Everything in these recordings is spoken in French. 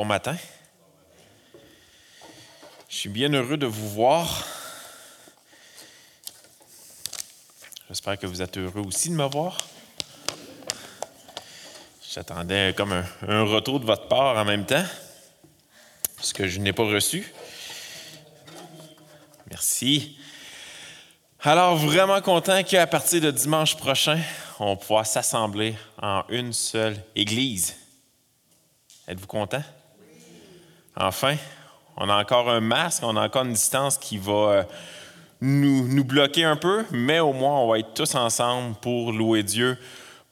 Bon matin. Je suis bien heureux de vous voir. J'espère que vous êtes heureux aussi de me voir. J'attendais comme un, un, retour de votre part en même temps, ce que je n'ai pas reçu. Merci. Alors, vraiment content qu'à partir de dimanche prochain, on pouvoir s'assembler en une seule église. Êtes-vous content? Enfin, on a encore un masque, on a encore une distance qui va euh, nous, bloquer un peu, mais au moins on va être tous ensemble pour louer Dieu,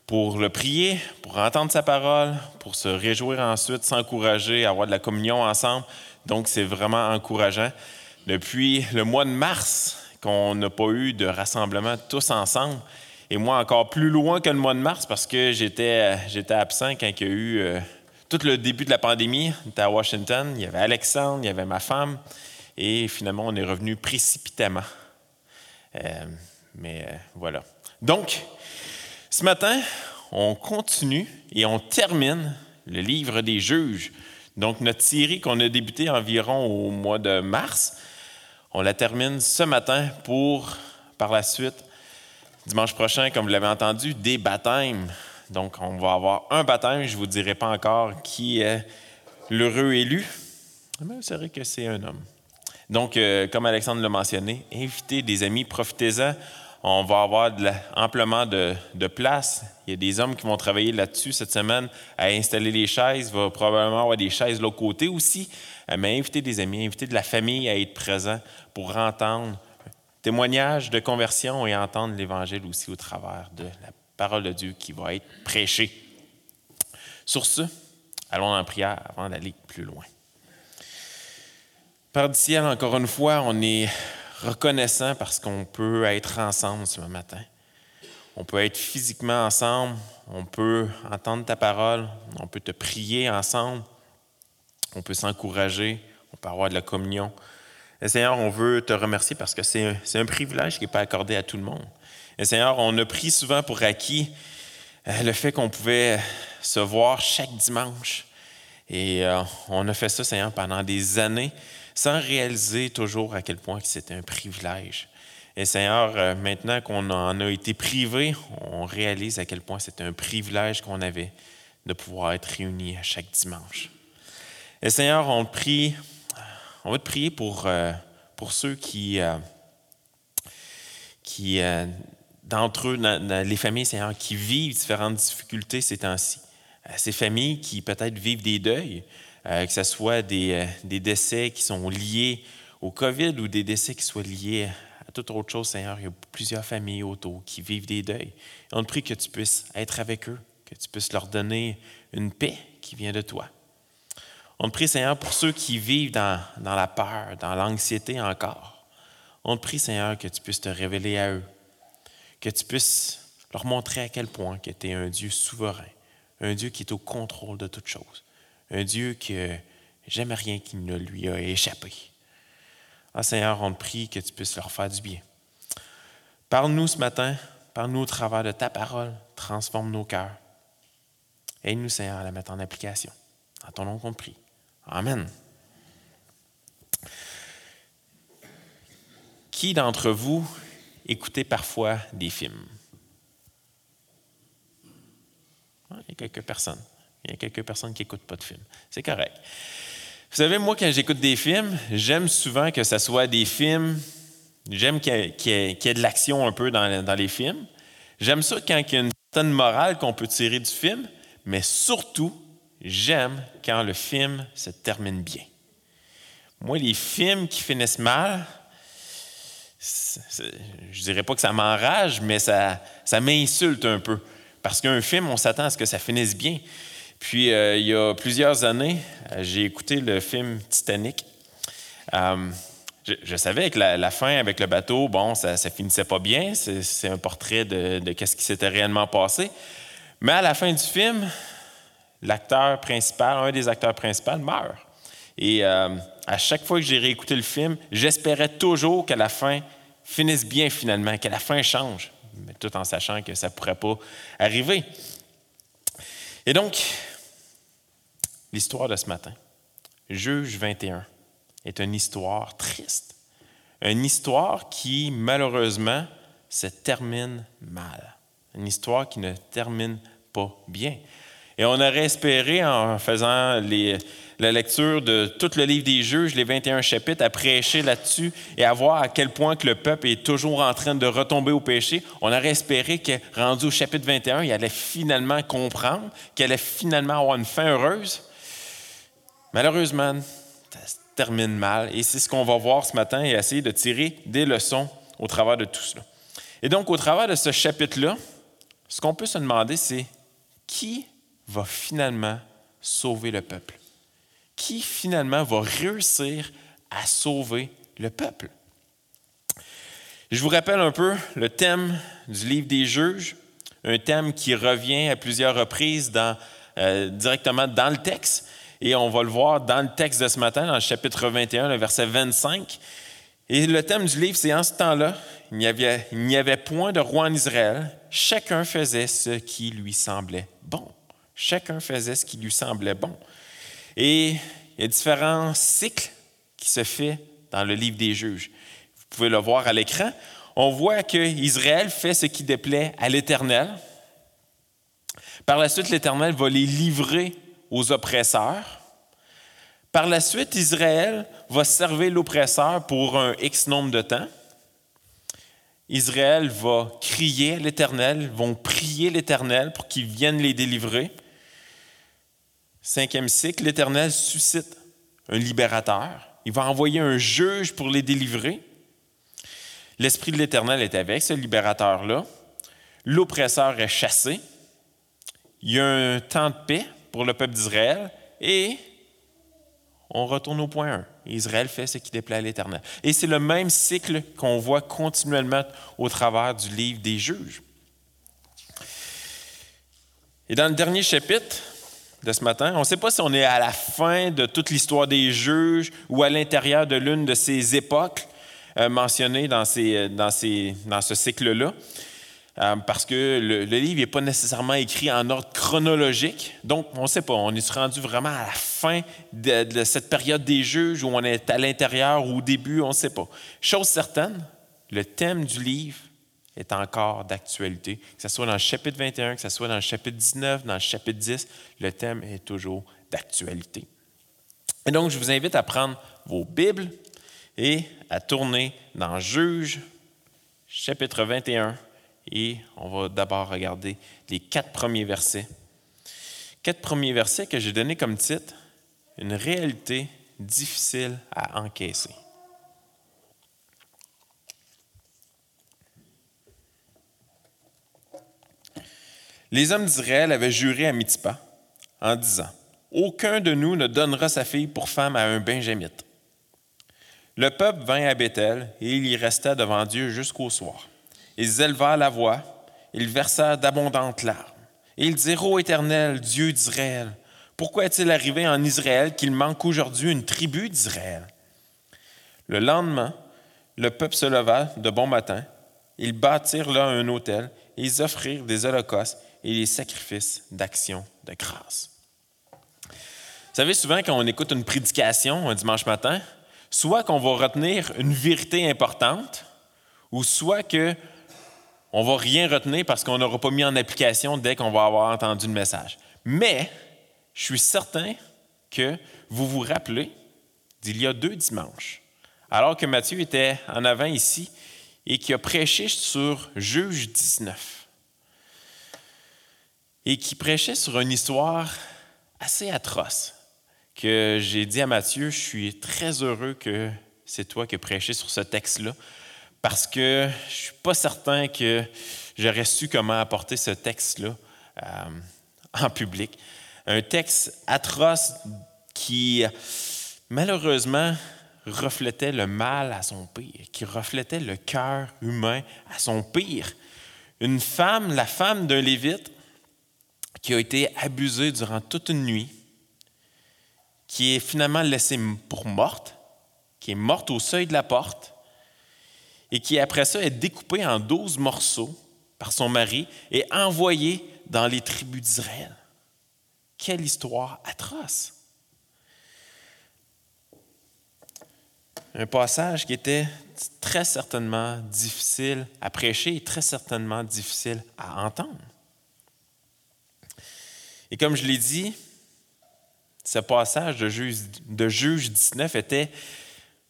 pour le prier, pour entendre sa parole, pour se réjouir ensuite, s'encourager, avoir de la communion ensemble. Donc c'est vraiment encourageant. Depuis le mois de mars qu'on n'a pas eu de rassemblement tous ensemble, et moi encore plus loin que le mois de mars parce que j'étais, j'étais absent quand il y a eu... Euh, tout le début de la pandémie, on à Washington, il y avait Alexandre, il y avait ma femme, et finalement, on est revenu précipitamment. Euh, mais euh, voilà. Donc, ce matin, on continue et on termine le livre des juges. Donc, notre série qu'on a débuté environ au mois de mars, on la termine ce matin pour, par la suite, dimanche prochain, comme vous l'avez entendu, des baptêmes. Donc, on va avoir un baptême. Je ne vous dirai pas encore qui est l'heureux élu. Mais c'est vrai que c'est un homme. Donc, euh, comme Alexandre l'a mentionné, invitez des amis, profitez-en. On va avoir amplement de, place. Il y a des hommes qui vont travailler là-dessus cette semaine à installer les chaises. Il va probablement avoir des chaises de l'autre côté aussi. Euh, mais invitez des amis, invitez de la famille à être présents pour entendre témoignages de conversion et entendre l'Évangile aussi au travers de la parole de Dieu qui va être prêchée. Sur ce, allons en prière avant d'aller plus loin. Père du ciel, encore une fois, on est reconnaissant parce qu'on peut être ensemble ce matin. On peut être physiquement ensemble, on peut entendre ta parole, on peut te prier ensemble, on peut s'encourager, on peut avoir de la communion. Et Seigneur, on veut te remercier parce que c'est un, un privilège qui n'est pas accordé à tout le monde. Et Seigneur, on a pris souvent pour acquis euh, le fait qu'on pouvait se voir chaque dimanche. Et euh, on a fait ça, Seigneur, pendant des années, sans réaliser toujours à quel point c'était un privilège. Et Seigneur, euh, maintenant qu'on en a été privé, on réalise à quel point c'était un privilège qu'on avait de pouvoir être réunis à chaque dimanche. Et Seigneur, on prie, on va te prier pour, pour ceux qui, qui d'entre eux, les familles, Seigneur, qui vivent différentes difficultés ces temps-ci. Euh, ces familles qui peut-être vivent des deuils, euh, que ce soit des, euh, des, décès qui sont liés au COVID ou des décès qui soient liés à toute autre chose, Seigneur. Il y a plusieurs familles autour qui vivent des deuils. On te prie que tu puisses être avec eux, que tu puisses leur donner une paix qui vient de toi. On te prie, Seigneur, pour ceux qui vivent dans, dans la peur, dans l'anxiété encore. On te prie, Seigneur, que tu puisses te révéler à eux, que tu puisses leur montrer à quel point que tu es un Dieu souverain, un Dieu qui est au contrôle de toutes choses, un Dieu que jamais rien qui ne lui a échappé. Ah Seigneur, on te prie que tu puisses leur faire du bien. Parle-nous ce matin, parle-nous au travers de ta parole, transforme nos cœurs. Aide-nous, Seigneur, à la mettre en application. En ton nom qu'on prie. Amen. Qui d'entre vous écouter parfois des films. Il y a quelques personnes. Il y a quelques personnes qui n'écoutent pas de films. C'est correct. Vous savez, moi, quand j'écoute des films, j'aime souvent que ce soit des films. J'aime qu'il y, ait de l'action un peu dans, dans les films. J'aime ça quand il y a une certaine morale qu'on peut tirer du film, mais surtout, j'aime quand le film se termine bien. Moi, les films qui finissent mal, je dirais pas que ça m'enrage, mais ça, m'insulte un peu. Parce qu'un film, on s'attend à ce que ça finisse bien. Puis, euh, il y a plusieurs années, euh, j'ai écouté le film Titanic. Euh, je, savais que la, fin avec le bateau, bon, ça, ça finissait pas bien. C'est un portrait de, de ce qui s'était réellement passé. Mais à la fin du film, l'acteur principal, un des acteurs principaux, meurt. Et à chaque fois que j'ai réécouté le film, j'espérais toujours qu'à la fin finisse bien finalement, que la fin change, tout en sachant que ça ne pourrait pas arriver. Et donc, l'histoire de ce matin, Juge 21 est une histoire triste. Une histoire qui, malheureusement, se termine mal. Une histoire qui ne termine pas bien. Et on aurait espéré, en faisant la lecture de tout le livre des juges, les 21 chapitres, à prêcher là-dessus et à voir à quel point que le peuple est toujours en train de retomber au péché. On aurait espéré que, rendu au chapitre 21, il allait finalement comprendre, qu'il allait finalement avoir une fin heureuse. Malheureusement, ça se termine mal. Et c'est ce qu'on va voir ce matin et essayer de tirer des leçons au travers de tout cela. Et donc, au travers de ce chapitre-là, ce qu'on peut se demander, c'est qui va finalement sauver le peuple? Qui finalement va réussir à sauver le peuple? Je vous rappelle un peu le thème du livre des juges, un thème qui revient à plusieurs reprises euh, directement dans le texte, et on va le voir dans le texte de ce matin, dans le chapitre 21, le verset 25. Et le thème du livre, c'est en ce temps-là, il n'y avait point de roi en Israël, chacun faisait ce qui lui semblait bon. Chacun faisait ce qui lui semblait bon. Et il y a différents cycles qui se font dans le livre des juges. Vous pouvez le voir à l'écran. On voit que Israël fait ce qui déplaît à l'Éternel. Par la suite, l'Éternel va les livrer aux oppresseurs. Par la suite, Israël va servir l'oppresseur pour un X nombre de temps. Israël va crier à l'Éternel, vont prier l'Éternel pour qu'il vienne les délivrer. Cinquième cycle, l'Éternel suscite un libérateur. Il va envoyer un juge pour les délivrer. L'Esprit de l'Éternel est avec ce libérateur-là. L'oppresseur est chassé. Il y a un temps de paix pour le peuple d'Israël et on retourne au point 1. Israël fait ce qui déplaît à l'Éternel. Et c'est le même cycle qu'on voit continuellement au travers du livre des juges. Et dans le dernier chapitre, de ce matin. On ne sait pas si on est à la fin de toute l'histoire des juges ou à l'intérieur de l'une de ces époques euh, mentionnées ces, dans ce cycle-là. Euh, parce que le, livre n'est pas nécessairement écrit en ordre chronologique. Donc, on ne sait pas. On est rendu vraiment à la fin de, de cette période des juges où on est à l'intérieur ou au début, on ne sait pas. Chose certaine, le thème du livre est encore d'actualité. Que ce soit dans le chapitre 21, que ce soit dans le chapitre 19, dans le chapitre 10, le thème est toujours d'actualité. Et donc, je vous invite à prendre vos Bibles et à tourner dans Juge, chapitre 21, et on va d'abord regarder les quatre premiers versets. Quatre premiers versets que j'ai donnés comme titre Une réalité difficile à encaisser. Les hommes d'Israël avaient juré à Mitzpah en disant Aucun de nous ne donnera sa fille pour femme à un Benjamite. Le peuple vint à Bethel et il y resta devant Dieu jusqu'au soir. Ils élevèrent la voix, ils versèrent d'abondantes larmes. Et ils dirent Ô Éternel, Dieu d'Israël, pourquoi est-il arrivé en Israël qu'il manque aujourd'hui une tribu d'Israël Le lendemain, le peuple se leva de bon matin. Ils bâtirent là un autel et ils offrirent des holocaustes et les sacrifices d'action de grâce. Vous savez, souvent, quand on écoute une prédication un dimanche matin, soit qu'on va retenir une vérité importante, ou soit que on va rien retenir parce qu'on n'aura pas mis en application dès qu'on va avoir entendu le message. Mais je suis certain que vous vous rappelez d'il y a deux dimanches, alors que Matthieu était en avant ici et qui a prêché sur Juge 19 et qui prêchait sur une histoire assez atroce que j'ai dit à Matthieu, je suis très heureux que c'est toi qui as prêché sur ce texte-là, parce que je ne suis pas certain que j'aurais su comment apporter ce texte-là euh, en public. Un texte atroce qui, malheureusement, reflétait le mal à son pire, qui reflétait le cœur humain à son pire. Une femme, la femme d'un lévite, qui a été abusée durant toute une nuit, qui est finalement laissée pour morte, qui est morte au seuil de la porte, et qui après ça est découpée en douze morceaux par son mari et envoyée dans les tribus d'Israël. Quelle histoire atroce! un passage qui était très certainement difficile à prêcher et très certainement difficile à entendre. Et comme je l'ai dit, ce passage de Juge, de Juge 19 était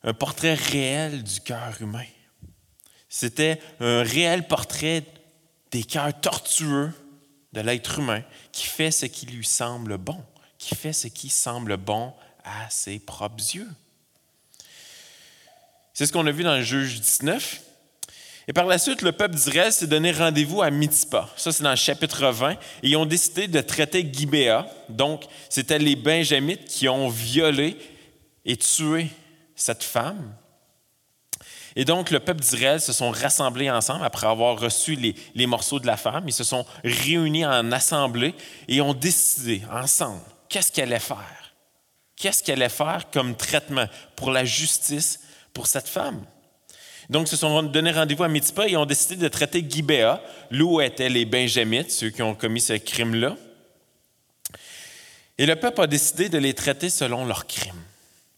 un portrait réel du cœur humain. C'était un réel portrait des cœurs tortueux de l'être humain qui fait ce qui lui semble bon, qui fait ce qui semble bon à ses propres yeux. C'est ce qu'on a vu dans le Juge 19. Et par la suite, le peuple d'Israël s'est donné rendez-vous à Mitzpah. Ça, c'est dans le chapitre 20. Et ils ont décidé de traiter Gibéa. Donc, c'était les Benjamites qui ont violé et tué cette femme. Et donc, le peuple d'Israël se sont rassemblés ensemble après avoir reçu les, morceaux de la femme. Ils se sont réunis en assemblée et ont décidé ensemble qu'est-ce qu'ils allaient faire? Qu'est-ce qu'ils allaient faire comme traitement pour la justice pour cette femme? Donc, ils se sont donné rendez-vous à Mitzpah et ont décidé de traiter Gibéa, où étaient les Benjamites, ceux qui ont commis ce crime-là. Et le peuple a décidé de les traiter selon leurs crimes.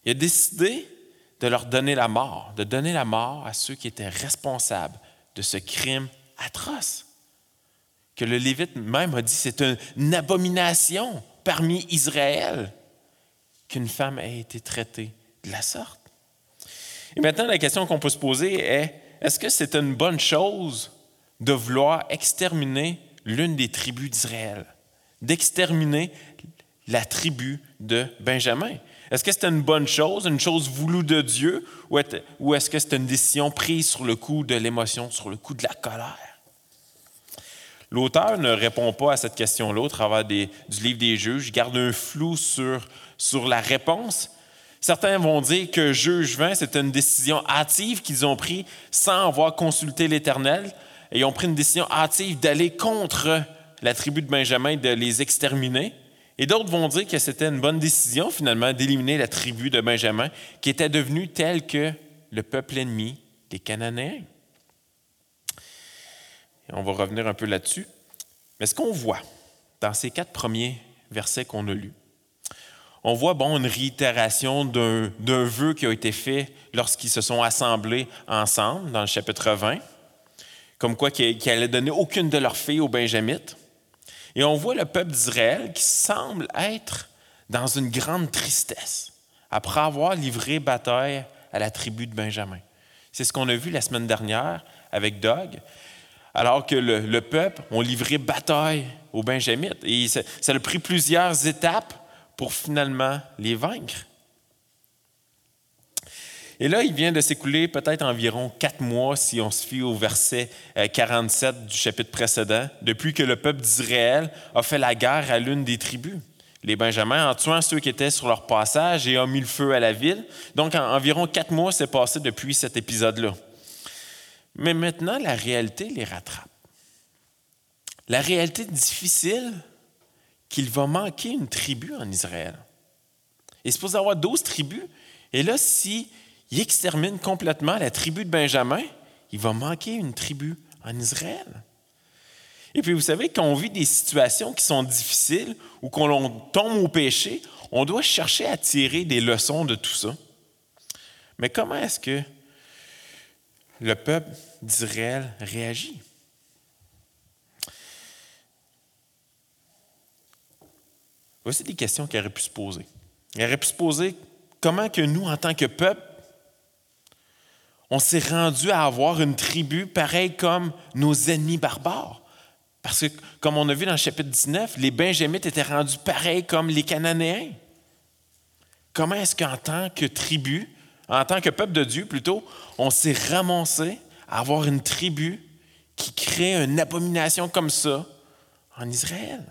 Il a décidé de leur donner la mort, de donner la mort à ceux qui étaient responsables de ce crime atroce. Que le Lévite même a dit c'est une abomination parmi Israël qu'une femme ait été traitée de la sorte. Et maintenant, la question qu'on peut se poser est, est-ce que c'est une bonne chose de vouloir exterminer l'une des tribus d'Israël, d'exterminer la tribu de Benjamin? Est-ce que c'est une bonne chose, une chose voulue de Dieu, ou est-ce que c'est une décision prise sur le coup de l'émotion, sur le coup de la colère? L'auteur ne répond pas à cette question-là au travers du livre des juges, garde un flou sur, sur la réponse, Certains vont dire que juge 20, c'est une décision hâtive qu'ils ont prise sans avoir consulté l'Éternel. Et ils ont pris une décision hâtive d'aller contre la tribu de Benjamin, de les exterminer. Et d'autres vont dire que c'était une bonne décision, finalement, d'éliminer la tribu de Benjamin, qui était devenue telle que le peuple ennemi des Cananéens. Et on va revenir un peu là-dessus. Mais ce qu'on voit dans ces quatre premiers versets qu'on a lus, on voit bon, une réitération d'un vœu qui a été fait lorsqu'ils se sont assemblés ensemble dans le chapitre 20, comme quoi qu'ils n'allaient donner aucune de leurs filles aux Benjamites. Et on voit le peuple d'Israël qui semble être dans une grande tristesse après avoir livré bataille à la tribu de Benjamin. C'est ce qu'on a vu la semaine dernière avec Doug, alors que le, le peuple ont livré bataille aux Benjamites. Et ça, ça a pris plusieurs étapes pour finalement les vaincre. Et là, il vient de s'écouler peut-être environ quatre mois, si on se fie au verset 47 euh, du chapitre précédent, depuis que le peuple d'Israël a fait la guerre à l'une des tribus, les Benjamins, en tuant ceux qui étaient sur leur passage et ont mis le feu à la ville. Donc, environ quatre mois s'est passé depuis cet épisode-là. Mais maintenant, la réalité les rattrape. La réalité difficile, qu'il va manquer une tribu en Israël. Il est supposé avoir 12 tribus. Et là, s'il extermine complètement la tribu de Benjamin, il va manquer une tribu en Israël. Et puis, vous savez, quand on vit des situations qui sont difficiles ou qu'on tombe au péché, on doit chercher à tirer des leçons de tout ça. Mais comment est-ce que le peuple d'Israël réagit? Voici des questions qu'il aurait pu se poser. Il aurait pu se poser comment que nous, en tant que peuple, on s'est rendu à avoir une tribu pareille comme nos ennemis barbares? Parce que, comme on a vu dans le chapitre 19, les Benjamites étaient rendus pareils comme les Cananéens. Comment est-ce qu'en tant que tribu, en tant que peuple de Dieu plutôt, on s'est ramassé à avoir une tribu qui crée une abomination comme ça en Israël?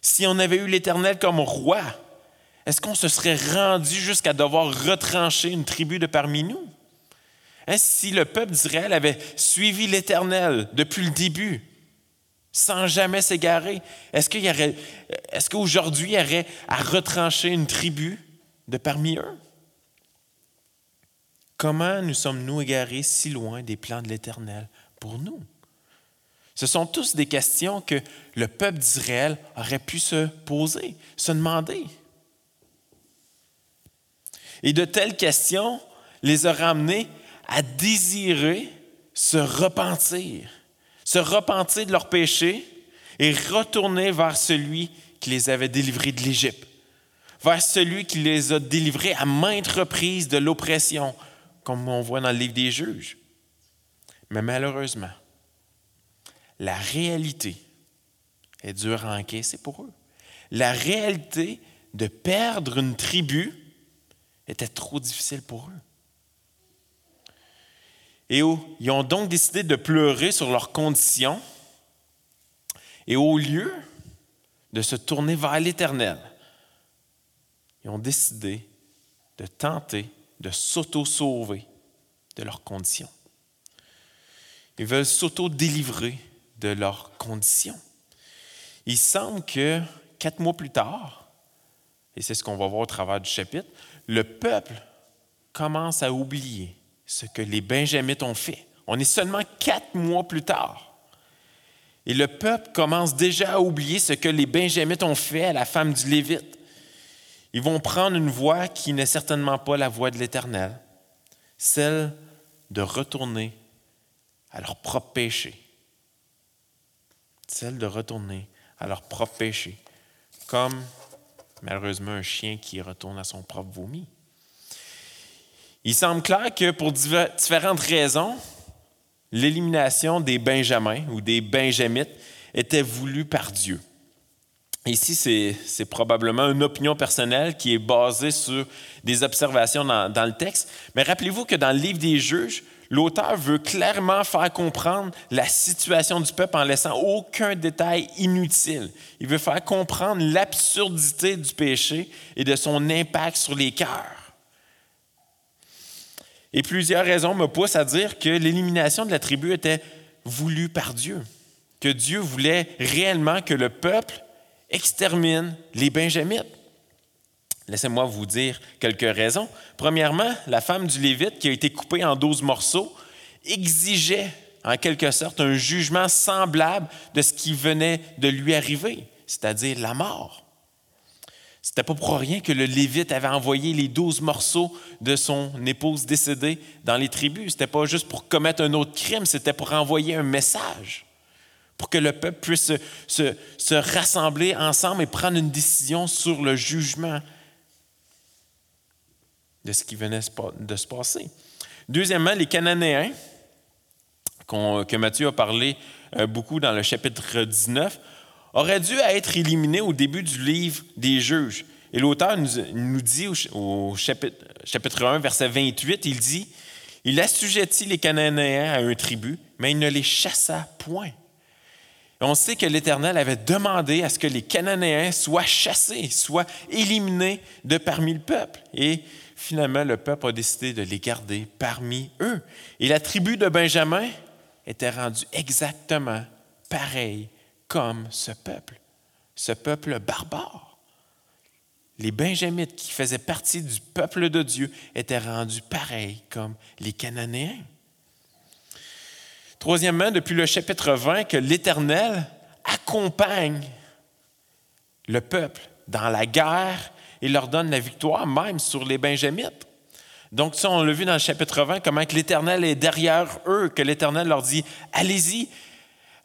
Si on avait eu l'Éternel comme roi, est-ce qu'on se serait rendu jusqu'à devoir retrancher une tribu de parmi nous? Hein, si le peuple d'Israël avait suivi l'Éternel depuis le début, sans jamais s'égarer, est-ce qu'aujourd'hui il y aurait à retrancher une tribu de parmi eux? Comment nous sommes-nous égarés si loin des plans de l'Éternel pour nous? Ce sont tous des questions que le peuple d'Israël aurait pu se poser, se demander. Et de telles questions les a ramenés à désirer se repentir, se repentir de leurs péchés et retourner vers celui qui les avait délivrés de l'Égypte, vers celui qui les a délivrés à maintes reprises de l'oppression, comme on voit dans le livre des juges. Mais malheureusement, la réalité est dure à encaisser pour eux. La réalité de perdre une tribu était trop difficile pour eux. Et ils ont donc décidé de pleurer sur leurs conditions. Et au lieu de se tourner vers l'Éternel, ils ont décidé de tenter de s'auto-sauver de leurs conditions. Ils veulent s'auto-délivrer de leurs conditions. Il semble que quatre mois plus tard, et c'est ce qu'on va voir au travers du chapitre, le peuple commence à oublier ce que les Benjamites ont fait. On est seulement quatre mois plus tard. Et le peuple commence déjà à oublier ce que les Benjamites ont fait à la femme du Lévite. Ils vont prendre une voie qui n'est certainement pas la voie de l'Éternel, celle de retourner à leur propre péché. Celle de retourner à leur propre péché, comme malheureusement un chien qui retourne à son propre vomi. Il semble clair que pour différentes raisons, l'élimination des Benjamins ou des Benjamites était voulue par Dieu. Ici, c'est probablement une opinion personnelle qui est basée sur des observations dans, dans le texte. Mais rappelez-vous que dans le livre des juges, l'auteur veut clairement faire comprendre la situation du peuple en laissant aucun détail inutile. Il veut faire comprendre l'absurdité du péché et de son impact sur les cœurs. Et plusieurs raisons me poussent à dire que l'élimination de la tribu était voulue par Dieu, que Dieu voulait réellement que le peuple extermine les Benjamites. Laissez-moi vous dire quelques raisons. Premièrement, la femme du Lévite, qui a été coupée en douze morceaux, exigeait en quelque sorte un jugement semblable de ce qui venait de lui arriver, c'est-à-dire la mort. C'était pas pour rien que le Lévite avait envoyé les douze morceaux de son épouse décédée dans les tribus. C'était pas juste pour commettre un autre crime, c'était pour envoyer un message, pour que le peuple puisse se, se, rassembler ensemble et prendre une décision sur le jugement de ce qui venait de se passer. Deuxièmement, les Cananéens, que Matthieu a parlé euh, beaucoup dans le chapitre 19, aurait dû être éliminé au début du livre des juges. Et l'auteur nous, dit au, chapitre, chapitre 1, verset 28, il dit, Il assujettit les Cananéens à un tribut, mais il ne les chassa point. on sait que l'Éternel avait demandé à ce que les Cananéens soient chassés, soient éliminés de parmi le peuple. Et finalement, le peuple a décidé de les garder parmi eux. Et la tribu de Benjamin était rendue exactement pareille comme ce peuple, ce peuple barbare. Les Benjamites qui faisaient partie du peuple de Dieu étaient rendus pareils comme les Cananéens. Troisièmement, depuis le chapitre 20, que l'Éternel accompagne le peuple dans la guerre et leur donne la victoire même sur les Benjamites. Donc ça, on l'a vu dans le chapitre 20, comment que l'Éternel est derrière eux, que l'Éternel leur dit, allez-y,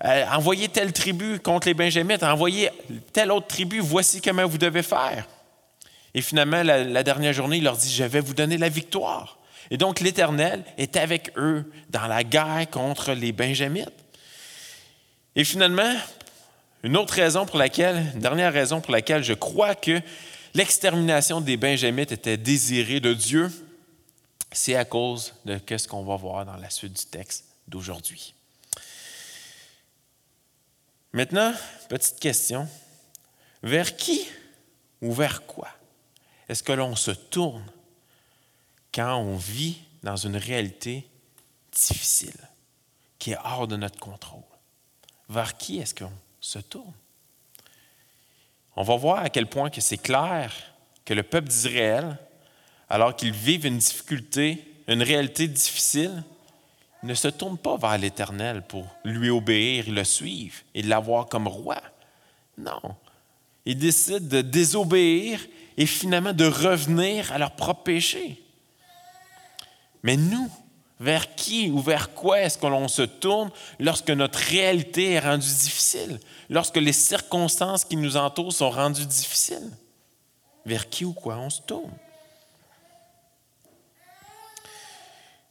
euh, envoyez telle tribu contre les Benjamites, envoyez telle autre tribu, voici comment vous devez faire. Et finalement, la, dernière journée, il leur dit, je vais vous donner la victoire. Et donc l'Éternel est avec eux dans la guerre contre les Benjamites. Et finalement, une autre raison pour laquelle, une dernière raison pour laquelle je crois que l'extermination des Benjamites était désirée de Dieu, c'est à cause de ce qu'on va voir dans la suite du texte d'aujourd'hui. Maintenant, petite question. Vers qui ou vers quoi est-ce que l'on se tourne quand on vit dans une réalité difficile, qui est hors de notre contrôle? Vers qui est-ce qu'on se tourne? On va voir à quel point que c'est clair que le peuple d'Israël, alors qu'ils vivent une difficulté, une réalité difficile, ne se tourne pas vers l'Éternel pour lui obéir, le suivre et l'avoir comme roi. Non. Ils décident de désobéir et finalement de revenir à leur propre péché. Mais nous, vers qui ou vers quoi est-ce que l'on se tourne lorsque notre réalité est rendue difficile, lorsque les circonstances qui nous entourent sont rendues difficiles? Vers qui ou quoi on se tourne?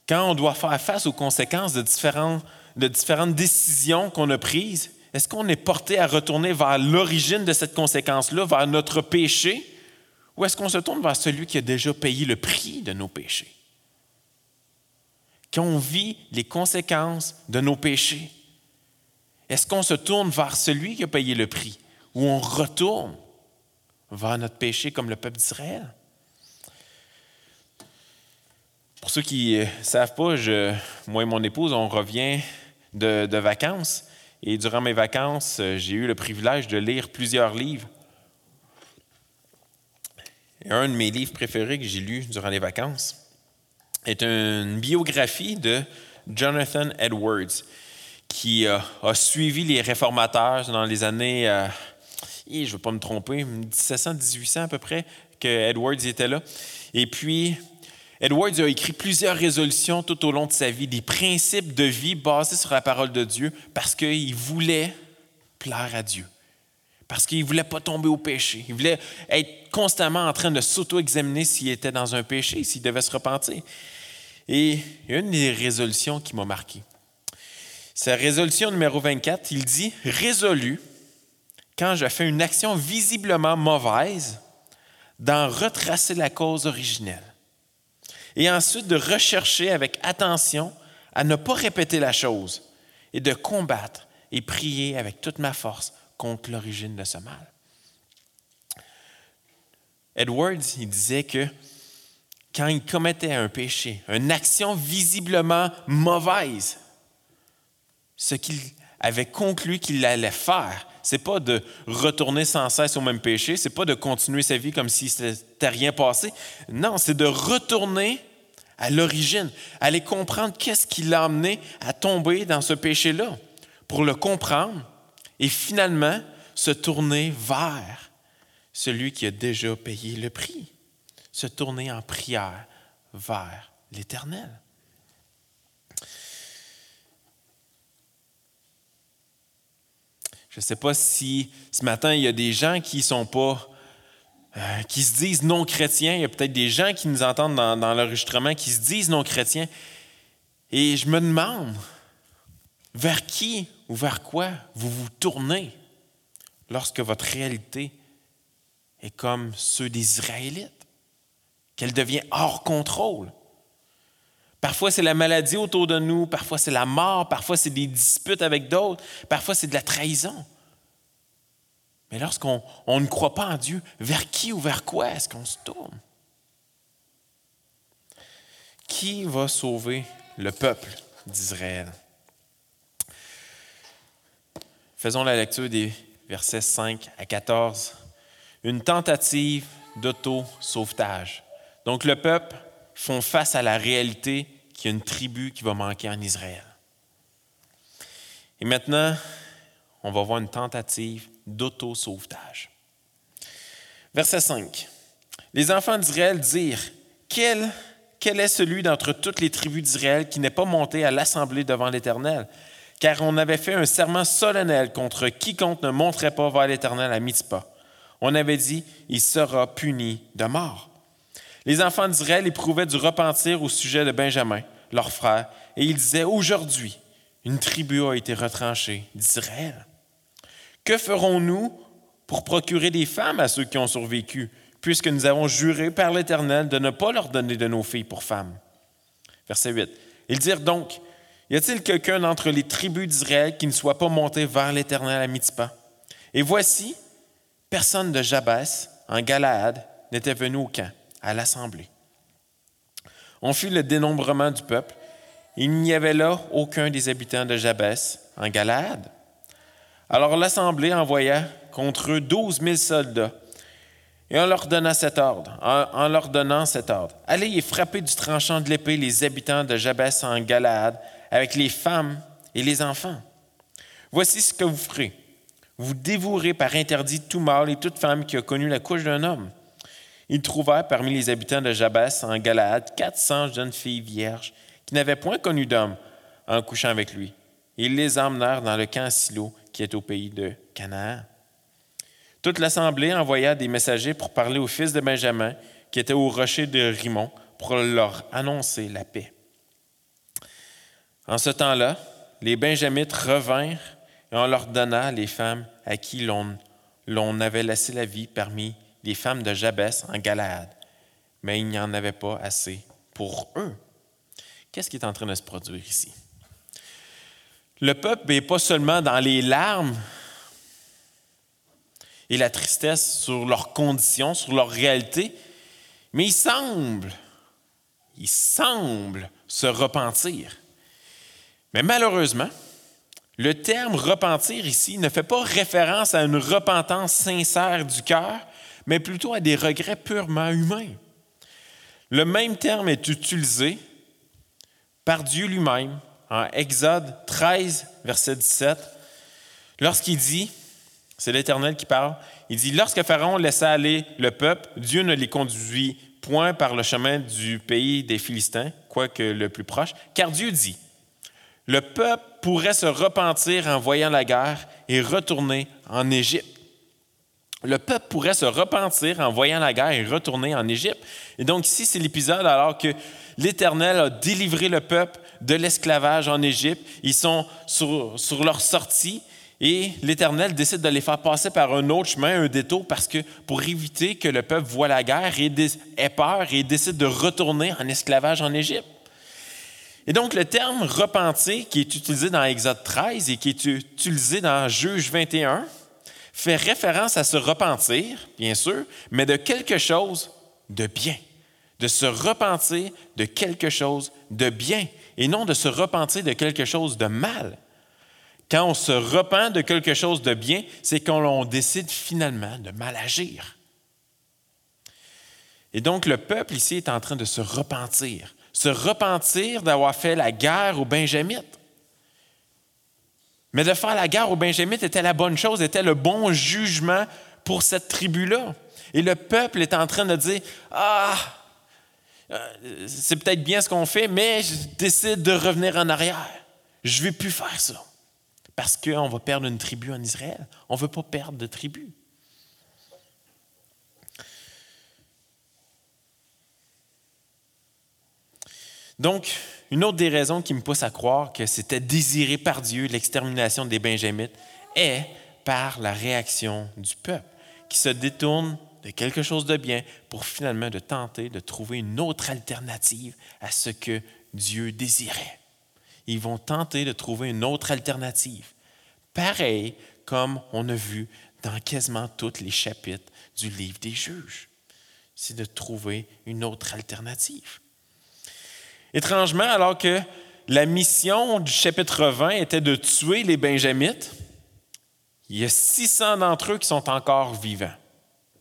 Quand on doit faire face aux conséquences de différentes, de différentes décisions qu'on a prises, est-ce qu'on est porté à retourner vers l'origine de cette conséquence-là, vers notre péché, ou est-ce qu'on se tourne vers celui qui a déjà payé le prix de nos péchés? Quand on vit les conséquences de nos péchés, est-ce qu'on se tourne vers celui qui a payé le prix, ou on retourne vers notre péché comme le peuple d'Israël? Pour ceux qui ne savent pas, moi et mon épouse, on revient de, vacances. Et durant mes vacances, j'ai eu le privilège de lire plusieurs livres. Un de mes livres préférés que j'ai lu durant les vacances est une biographie de Jonathan Edwards, qui a suivi les réformateurs dans les années, euh, je ne vais pas me tromper, 1700-1800 à peu près, que Edwards était là. Et puis, Edwards a écrit plusieurs résolutions tout au long de sa vie, des principes de vie basés sur la parole de Dieu, parce qu'il voulait plaire à Dieu, parce qu'il ne voulait pas tomber au péché. Il voulait être constamment en train de s'auto-examiner s'il était dans un péché, s'il devait se repentir. Et une des résolutions qui m'a marqué. Sa résolution numéro 24, il dit Résolu, quand je fais une action visiblement mauvaise, d'en retracer la cause originelle et ensuite de rechercher avec attention à ne pas répéter la chose et de combattre et prier avec toute ma force contre l'origine de ce mal. Edwards, il disait que quand il commettait un péché, une action visiblement mauvaise, ce qu'il avait conclu qu'il allait faire, c'est pas de retourner sans cesse au même péché, c'est pas de continuer sa vie comme si n'était rien passé. Non, c'est de retourner à l'origine, aller comprendre qu'est-ce qui l'a amené à tomber dans ce péché-là, pour le comprendre et finalement se tourner vers celui qui a déjà payé le prix, se tourner en prière vers l'Éternel. Je ne sais pas si ce matin, il y a des gens qui sont pas, euh, qui se disent non chrétiens. Il y a peut-être des gens qui nous entendent dans, dans l'enregistrement qui se disent non chrétiens. Et je me demande, vers qui ou vers quoi vous vous tournez lorsque votre réalité est comme ceux des Israélites, qu'elle devient hors contrôle. Parfois, c'est la maladie autour de nous, parfois, c'est la mort, parfois, c'est des disputes avec d'autres, parfois, c'est de la trahison. Mais lorsqu'on ne croit pas en Dieu, vers qui ou vers quoi est-ce qu'on se tourne? Qui va sauver le peuple d'Israël? Faisons la lecture des versets 5 à 14. Une tentative d'auto-sauvetage. Donc le peuple font face à la réalité qu'il y a une tribu qui va manquer en Israël. Et maintenant, on va voir une tentative d'auto-sauvetage. Verset 5. Les enfants d'Israël dirent, quel, quel est celui d'entre toutes les tribus d'Israël qui n'est pas monté à l'assemblée devant l'Éternel? Car on avait fait un serment solennel contre quiconque ne monterait pas vers l'Éternel à Mitzpah. On avait dit, il sera puni de mort. Les enfants d'Israël éprouvaient du repentir au sujet de Benjamin, leur frère, et ils disaient, Aujourd'hui, une tribu a été retranchée d'Israël. Que ferons-nous pour procurer des femmes à ceux qui ont survécu, puisque nous avons juré par l'Éternel de ne pas leur donner de nos filles pour femmes? Verset 8. Ils dirent donc, y a-t-il quelqu'un d'entre les tribus d'Israël qui ne soit pas monté vers l'Éternel à Mitzpah? Et voici, personne de Jabès, en Galaad, n'était venu au camp à l'assemblée. On fit le dénombrement du peuple. Il n'y avait là aucun des habitants de Jabès en Galaad. Alors l'assemblée envoya contre eux douze mille soldats et on leur donna cet ordre, en, leur donnant cet ordre. Allez y frapper du tranchant de l'épée les habitants de Jabès en Galaad avec les femmes et les enfants. Voici ce que vous ferez. Vous dévouerez par interdit tout mâle et toute femme qui a connu la couche d'un homme. Ils trouvèrent parmi les habitants de Jabès en Galaad 400 jeunes filles vierges qui n'avaient point connu d'homme en couchant avec lui. Ils les emmenèrent dans le camp Silo qui est au pays de Canaan. Toute l'assemblée envoya des messagers pour parler aux fils de Benjamin qui étaient au rocher de Rimon pour leur annoncer la paix. En ce temps-là, les Benjamites revinrent et on leur donna les femmes à qui l'on avait laissé la vie parmi les femmes de Jabès en Galaad. Mais il n'y en avait pas assez pour eux. Qu'est-ce qui est en train de se produire ici? Le peuple n'est pas seulement dans les larmes et la tristesse sur leurs conditions, sur leur réalité, mais il semble, il semble se repentir. Mais malheureusement, le terme repentir ici ne fait pas référence à une repentance sincère du cœur, mais plutôt à des regrets purement humains. Le même terme est utilisé par Dieu lui-même en Exode 13, verset 17, lorsqu'il dit, c'est l'Éternel qui parle, il dit, lorsque Pharaon laissa aller le peuple, Dieu ne les conduit point par le chemin du pays des Philistins, quoique le plus proche, car Dieu dit, le peuple pourrait se repentir en voyant la guerre et retourner en Égypte. Le peuple pourrait se repentir en voyant la guerre et retourner en Égypte. Et donc ici, c'est l'épisode alors que l'Éternel a délivré le peuple de l'esclavage en Égypte. Ils sont sur, leur sortie et l'Éternel décide de les faire passer par un autre chemin, un détour, parce que pour éviter que le peuple voit la guerre et ait peur et décide de retourner en esclavage en Égypte. Et donc, le terme repentir qui est utilisé dans Exode 13 et qui est utilisé dans Juge 21 fait référence à se repentir, bien sûr, mais de quelque chose de bien. De se repentir de quelque chose de bien et non de se repentir de quelque chose de mal. Quand on se repent de quelque chose de bien, c'est quand on décide finalement de mal agir. Et donc le peuple ici est en train de se repentir se repentir d'avoir fait la guerre aux Benjamites. Mais de faire la guerre aux Benjamites était la bonne chose, était le bon jugement pour cette tribu-là. Et le peuple est en train de dire, ah, euh, c'est peut-être bien ce qu'on fait, mais je décide de revenir en arrière. Je ne vais plus faire ça. Parce qu'on va perdre une tribu en Israël. On ne veut pas perdre de tribu. Donc, une autre des raisons qui me pousse à croire que c'était désiré par Dieu l'extermination des Benjamites est par la réaction du peuple, qui se détourne de quelque chose de bien pour finalement de tenter de trouver une autre alternative à ce que Dieu désirait. Ils vont tenter de trouver une autre alternative. Pareil comme on a vu dans quasiment tous les chapitres du livre des juges. C'est de trouver une autre alternative. Étrangement, alors que la mission du chapitre 20 était de tuer les Benjamites, il y a 600 d'entre eux qui sont encore vivants.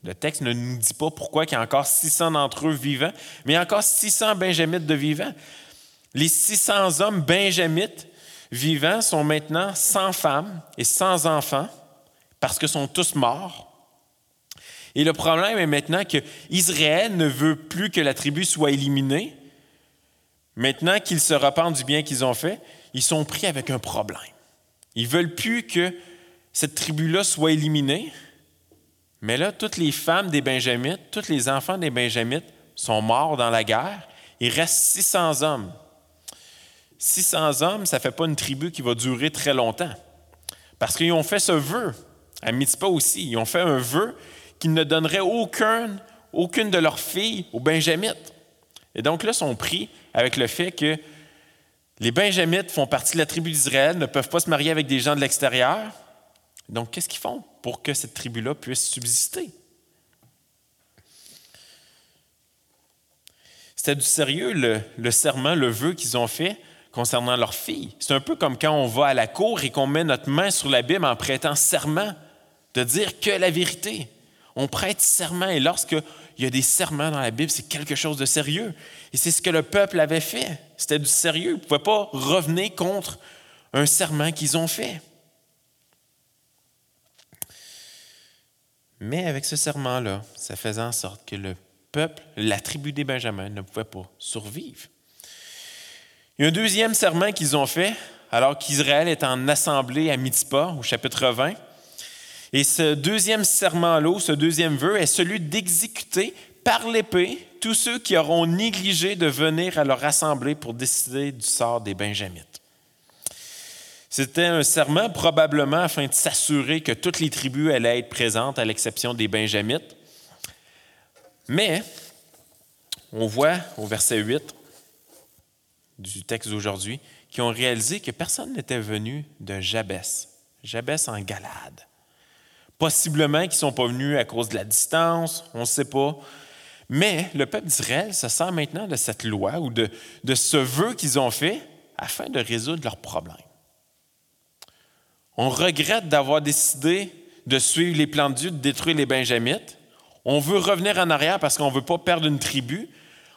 Le texte ne nous dit pas pourquoi il y a encore 600 d'entre eux vivants, mais il y a encore 600 Benjamites de vivants. Les 600 hommes Benjamites vivants sont maintenant sans femmes et sans enfants parce que sont tous morts. Et le problème est maintenant que Israël ne veut plus que la tribu soit éliminée, Maintenant qu'ils se repentent du bien qu'ils ont fait, ils sont pris avec un problème. Ils veulent plus que cette tribu-là soit éliminée. Mais là, toutes les femmes des Benjamites, tous les enfants des Benjamites sont morts dans la guerre. Il reste 600 hommes. 600 hommes, ça ne fait pas une tribu qui va durer très longtemps. Parce qu'ils ont fait ce vœu, à Mitzpah aussi, ils ont fait un vœu qu'ils ne donneraient aucun, aucune de leurs filles aux Benjamites. Et donc là, sont pris avec le fait que les Benjamites font partie de la tribu d'Israël, ne peuvent pas se marier avec des gens de l'extérieur. Donc, qu'est-ce qu'ils font pour que cette tribu-là puisse subsister? C'était du sérieux le, serment, le vœu qu'ils ont fait concernant leur fille. C'est un peu comme quand on va à la cour et qu'on met notre main sur la Bible en prêtant serment de dire que la vérité. On prête serment et lorsque il y a des serments dans la Bible, c'est quelque chose de sérieux. Et c'est ce que le peuple avait fait. C'était du sérieux. Ils ne pouvaient pas revenir contre un serment qu'ils ont fait. Mais avec ce serment-là, ça faisait en sorte que le peuple, la tribu des Benjamins, ne pouvait pas survivre. Il y a un deuxième serment qu'ils ont fait alors qu'Israël est en assemblée à Mitzpah, au chapitre 20. Et ce deuxième serment-là, ce deuxième vœu, est celui d'exécuter par l'épée tous ceux qui auront négligé de venir à leur assemblée pour décider du sort des Benjamites. C'était un serment probablement afin de s'assurer que toutes les tribus allaient être présentes, à l'exception des Benjamites. Mais on voit au verset 8 du texte d'aujourd'hui qui ont réalisé que personne n'était venu de Jabès, Jabès en Galade. Possiblement qu'ils ne sont pas venus à cause de la distance, on ne sait pas. Mais le peuple d'Israël se sert maintenant de cette loi ou de, ce vœu qu'ils ont fait afin de résoudre leurs problèmes. On regrette d'avoir décidé de suivre les plans de Dieu, de détruire les Benjamites. On veut revenir en arrière parce qu'on ne veut pas perdre une tribu.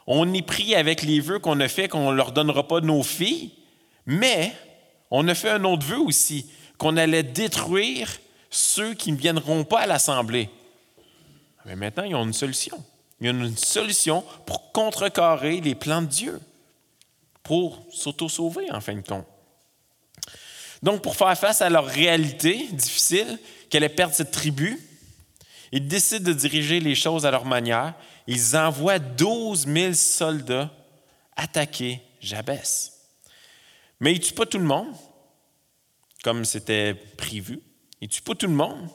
On y prie avec les vœux qu'on a fait qu'on ne leur donnera pas nos filles. Mais on a fait un autre vœu aussi, qu'on allait détruire ceux qui ne viendront pas à l'Assemblée. Mais maintenant, ils ont une solution. Il y a une solution pour contrecarrer les plans de Dieu, pour s'auto-sauver en fin de compte. Donc, pour faire face à leur réalité difficile, qu'elle est perdre cette tribu, ils décident de diriger les choses à leur manière. Ils envoient 12 000 soldats attaquer Jabès. Mais il ne tue pas tout le monde, comme c'était prévu. Il ne tue pas tout le monde.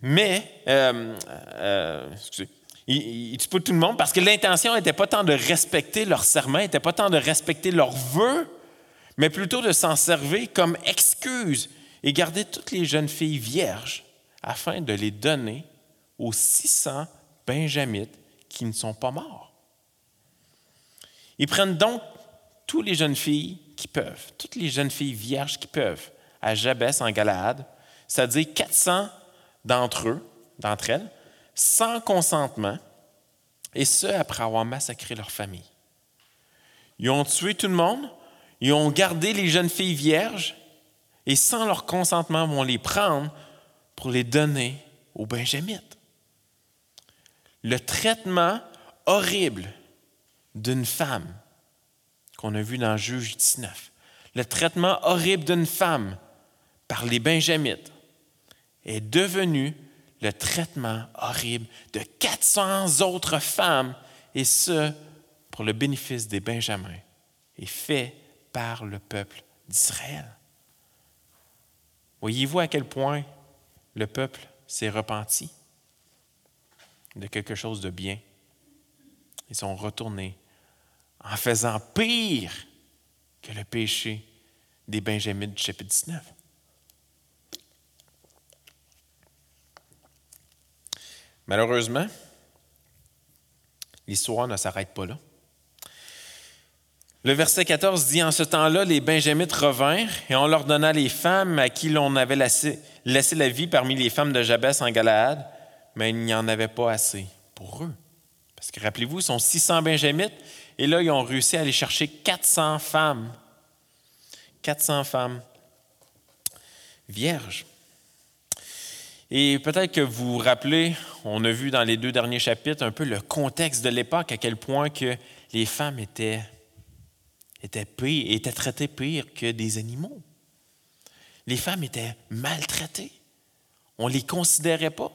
Mais, euh, il ne tue pas tout le monde parce que l'intention n'était pas tant de respecter leur serment, n'était pas tant de respecter leurs vœux, mais plutôt de s'en servir comme excuse et garder toutes les jeunes filles vierges afin de les donner aux 600 benjamites qui ne sont pas morts. Ils prennent donc toutes les jeunes filles qui peuvent, toutes les jeunes filles vierges qui peuvent, à Jabès en Galaad, c'est-à-dire 400 d'entre eux, d'entre elles, sans consentement, et ce, après avoir massacré leur famille. Ils ont tué tout le monde, ils ont gardé les jeunes filles vierges, et sans leur consentement, vont les prendre pour les donner aux Benjamites. Le traitement horrible d'une femme qu'on a vu dans Juge 19. Le traitement horrible d'une femme par les Benjamites est devenu le traitement horrible de 400 autres femmes, et ce, pour le bénéfice des Benjamins, et fait par le peuple d'Israël. Voyez-vous à quel point le peuple s'est repenti de quelque chose de bien? Ils sont retournés en faisant pire que le péché des Benjamins du chapitre 19. Malheureusement, l'histoire ne s'arrête pas là. Le verset 14 dit En ce temps-là, les Benjamites revinrent et on leur donna les femmes à qui l'on avait laissé, la vie parmi les femmes de Jabès en Galaad, mais il n'y en avait pas assez pour eux. Parce que rappelez-vous, ils sont 600 Benjamites et là, ils ont réussi à aller chercher 400 femmes. 400 femmes vierges. Et peut-être que vous vous rappelez, on a vu dans les deux derniers chapitres un peu le contexte de l'époque, à quel point les femmes étaient, étaient, pires, traitées pire que des animaux. Les femmes étaient maltraitées. On ne les considérait pas.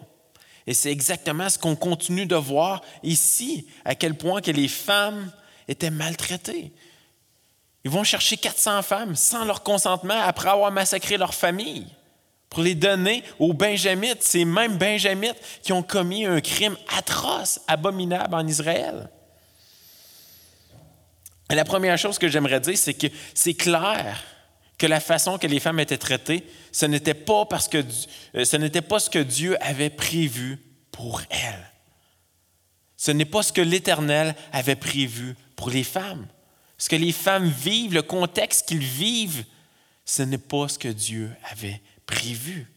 Et c'est exactement ce qu'on continue de voir ici, à quel point que les femmes étaient maltraités. Ils vont chercher 400 femmes sans leur consentement après avoir massacré leur famille pour les donner aux Benjamites, ces mêmes Benjamites qui ont commis un crime atroce, abominable en Israël. Et la première chose que j'aimerais dire, c'est que c'est clair que la façon que les femmes étaient traitées, ce n'était pas parce que euh, ce n'était pas ce que Dieu avait prévu pour elles. Ce n'est pas ce que l'Éternel avait prévu pour les femmes. Ce que les femmes vivent, le contexte qu'ils vivent, ce n'est pas ce que Dieu avait prévu.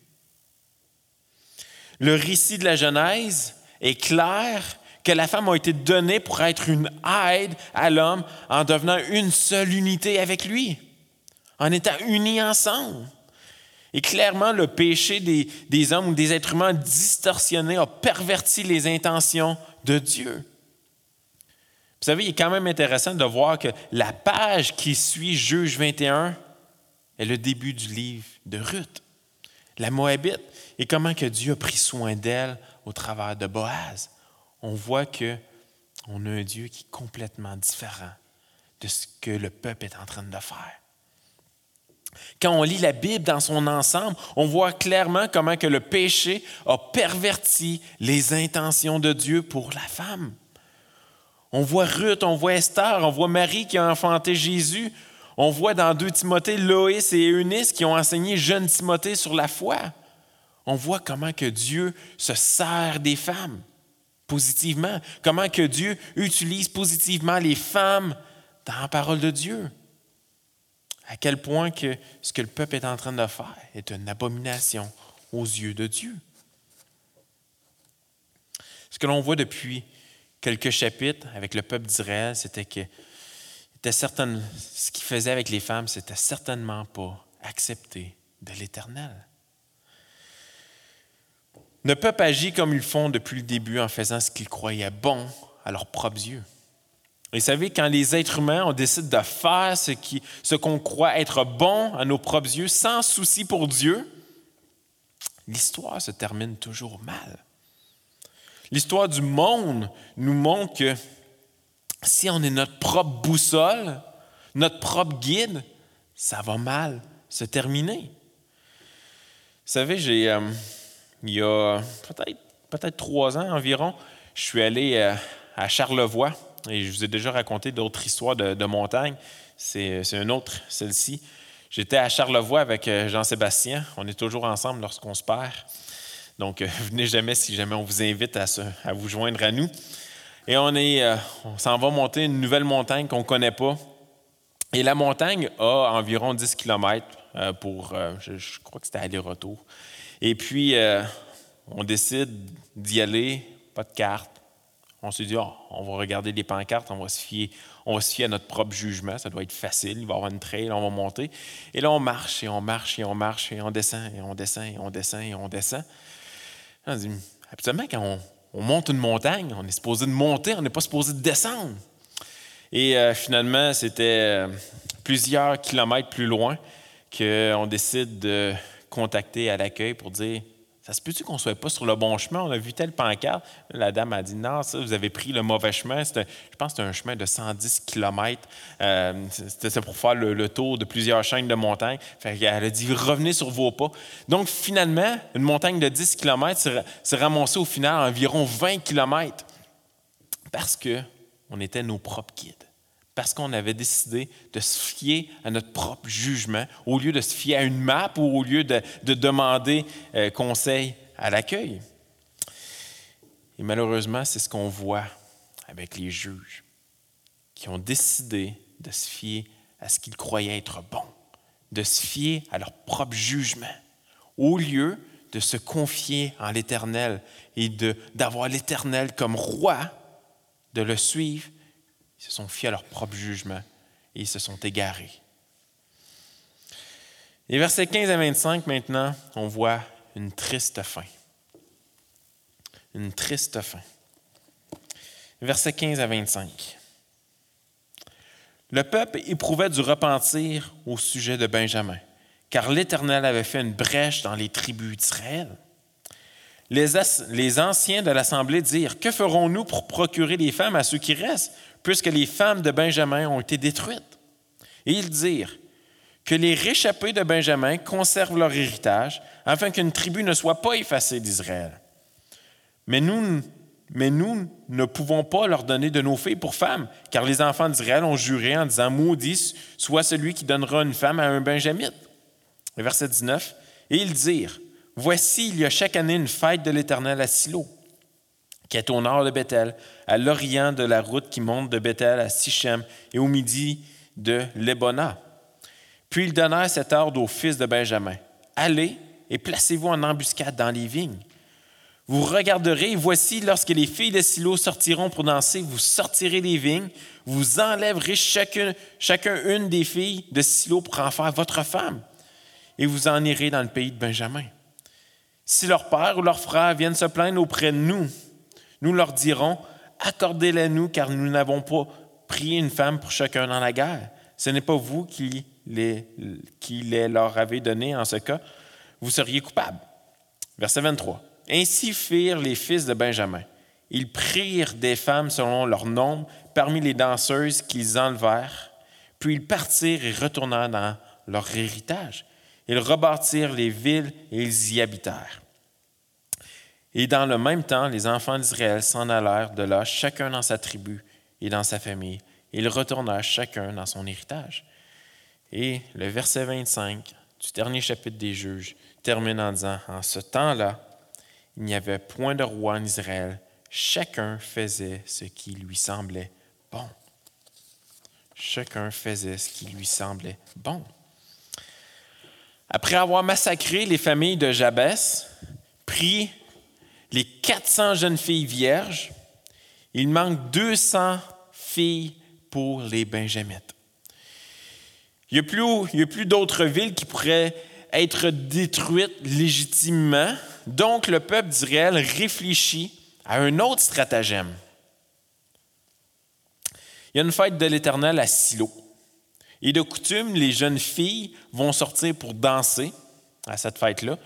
Le récit de la Genèse est clair que la femme a été donnée pour être une aide à l'homme en devenant une seule unité avec lui, en étant unis ensemble. Et clairement, le péché des, hommes ou des êtres humains distorsionnés a perverti les intentions de Dieu. Vous savez, il est quand même intéressant de voir que la page qui suit Juge 21 est le début du livre de Ruth, la Moabite, et comment que Dieu a pris soin d'elle au travers de Boaz. On voit que on a un Dieu qui est complètement différent de ce que le peuple est en train de faire. Quand on lit la Bible dans son ensemble, on voit clairement comment que le péché a perverti les intentions de Dieu pour la femme. On voit Ruth, on voit Esther, on voit Marie qui a enfanté Jésus. On voit dans 2 Timothée Loïs et Eunice qui ont enseigné jeune Timothée sur la foi. On voit comment que Dieu se sert des femmes positivement, comment que Dieu utilise positivement les femmes dans la parole de Dieu. À quel point que ce que le peuple est en train de faire est une abomination aux yeux de Dieu. Ce que l'on voit depuis quelques chapitres avec le peuple d'Israël, c'était que ce qu'il faisait avec les femmes, c'était certainement pas accepté de l'Éternel. Le peuple agit comme ils font depuis le début en faisant ce qu'ils croyaient bon à leurs propres yeux. Et vous savez, quand les êtres humains, on décide de faire ce, qu'on croit être bon à nos propres yeux, sans souci pour Dieu, l'histoire se termine toujours mal. L'histoire du monde nous montre que si on est notre propre boussole, notre propre guide, ça va mal se terminer. Vous savez, j'ai, euh, il y a peut-être, peut-être trois ans environ, je suis allé euh, à Charlevoix et je vous ai déjà raconté d'autres histoires de, montagne. C'est, c'est une autre, celle-ci. J'étais à Charlevoix avec euh, Jean-Sébastien. On est toujours ensemble lorsqu'on se perd. Donc, venez jamais si jamais on vous invite à vous joindre à nous. Et on, est, euh, on s'en va monter une nouvelle montagne qu'on ne connaît pas. Et la montagne a environ 10 km pour, je, je, crois que c'était aller-retour. Et puis, on décide d'y aller, pas de carte, on s'est dit, oh, on va regarder les pancartes, on va, se fier, on va se fier à notre propre jugement, ça doit être facile, il va y avoir une trail, on va monter. Et là, on marche, et on marche, et on marche, et on descend, et on descend, et on descend, et on descend. On dit, absolument, quand on, monte une montagne, on est supposé de monter, on n'est pas supposé de descendre. Et euh, finalement, c'était euh, plusieurs kilomètres plus loin qu'on décide de contacter à l'accueil pour dire ça se peut-tu qu'on ne soit pas sur le bon chemin? On a vu tel pancarte. La dame a dit Non, ça, vous avez pris le mauvais chemin. je pense que c'était un chemin de 110 km. Euh, c'était pour faire le, tour de plusieurs chaînes de montagnes. Elle a dit Revenez sur vos pas. Donc, finalement, une montagne de 10 km s'est ramassée au final environ 20 km parce qu'on était nos propres guides parce qu'on avait décidé de se fier à notre propre jugement au lieu de se fier à une map ou au lieu de, demander euh, conseil à l'accueil. Et malheureusement, c'est ce qu'on voit avec les juges qui ont décidé de se fier à ce qu'ils croyaient être bon, de se fier à leur propre jugement, au lieu de se confier en l'Éternel et d'avoir l'Éternel comme roi, de le suivre ils se sont fiés à leur propre jugement et ils se sont égarés. Les versets 15 à 25, maintenant, on voit une triste fin. Une triste fin. Versets 15 à 25. Le peuple éprouvait du repentir au sujet de Benjamin, car l'Éternel avait fait une brèche dans les tribus d'Israël. Les, anciens de l'Assemblée dirent, Que ferons-nous pour procurer des femmes à ceux qui restent puisque les femmes de Benjamin ont été détruites. Et ils dirent que les réchappés de Benjamin conservent leur héritage, afin qu'une tribu ne soit pas effacée d'Israël. Mais nous, mais nous ne pouvons pas leur donner de nos filles pour femmes, car les enfants d'Israël ont juré en disant Maudit soit celui qui donnera une femme à un Benjamite. Verset 19. Et ils dirent Voici, il y a chaque année une fête de l'Éternel à Silo qui est au nord de Bethel, à l'orient de la route qui monte de Bethel à Sichem et au midi de Lebona. Puis ils donnèrent cet ordre aux fils de Benjamin. Allez et placez-vous en embuscade dans les vignes. Vous regarderez, voici, lorsque les filles de Silo sortiront pour danser, vous sortirez des vignes, vous enlèverez chacun, chacun une des filles de Silo pour en faire votre femme. et vous en irez dans le pays de Benjamin. Si leur père ou leur frère viennent se plaindre auprès de nous, nous leur dirons, accordez-les nous, car nous n'avons pas pris une femme pour chacun dans la guerre. Ce n'est pas vous qui les, leur avez donnés en ce cas. Vous seriez coupables. Verset 23. Ainsi firent les fils de Benjamin. Ils prirent des femmes selon leur nombre parmi les danseuses qu'ils enlevèrent, puis ils partirent et retournèrent dans leur héritage. Ils rebâtirent les villes et ils y habitèrent. Et dans le même temps, les enfants d'Israël s'en allèrent de là, chacun dans sa tribu et dans sa famille. Ils retournèrent chacun dans son héritage. Et le verset 25 du dernier chapitre des Juges termine en disant, En ce temps-là, il n'y avait point de roi en Israël, chacun faisait ce qui lui semblait bon. Chacun faisait ce qui lui semblait bon. Après avoir massacré les familles de Jabès, pris les 400 jeunes filles vierges, il manque 200 filles pour les Benjamites. Il n'y a plus, d'autres villes qui pourraient être détruites légitimement. Donc, le peuple d'Israël réfléchit à un autre stratagème. Il y a une fête de l'Éternel à Silo. Et de coutume, les jeunes filles vont sortir pour danser à cette fête-là.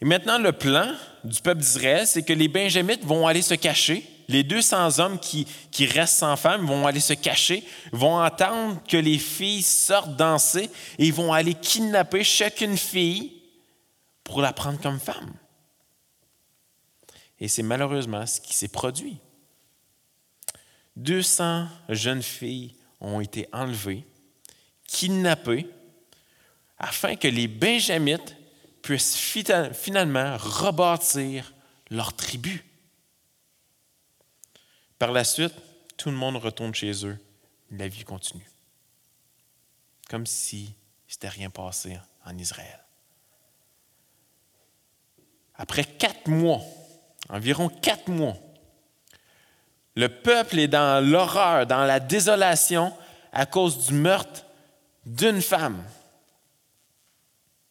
Et maintenant, le plan du peuple d'Israël, c'est que les Benjamites vont aller se cacher. Les 200 hommes qui, restent sans femmes vont aller se cacher, vont attendre que les filles sortent danser et vont aller kidnapper chacune fille pour la prendre comme femme. Et c'est malheureusement ce qui s'est produit. 200 jeunes filles ont été enlevées kidnappés afin que les Benjamites puissent finalement rebâtir leur tribu. Par la suite, tout le monde retourne chez eux. La vie continue. Comme si n'était rien passé en Israël. Après quatre mois, environ quatre mois, le peuple est dans l'horreur, dans la désolation à cause du meurtre d'une femme.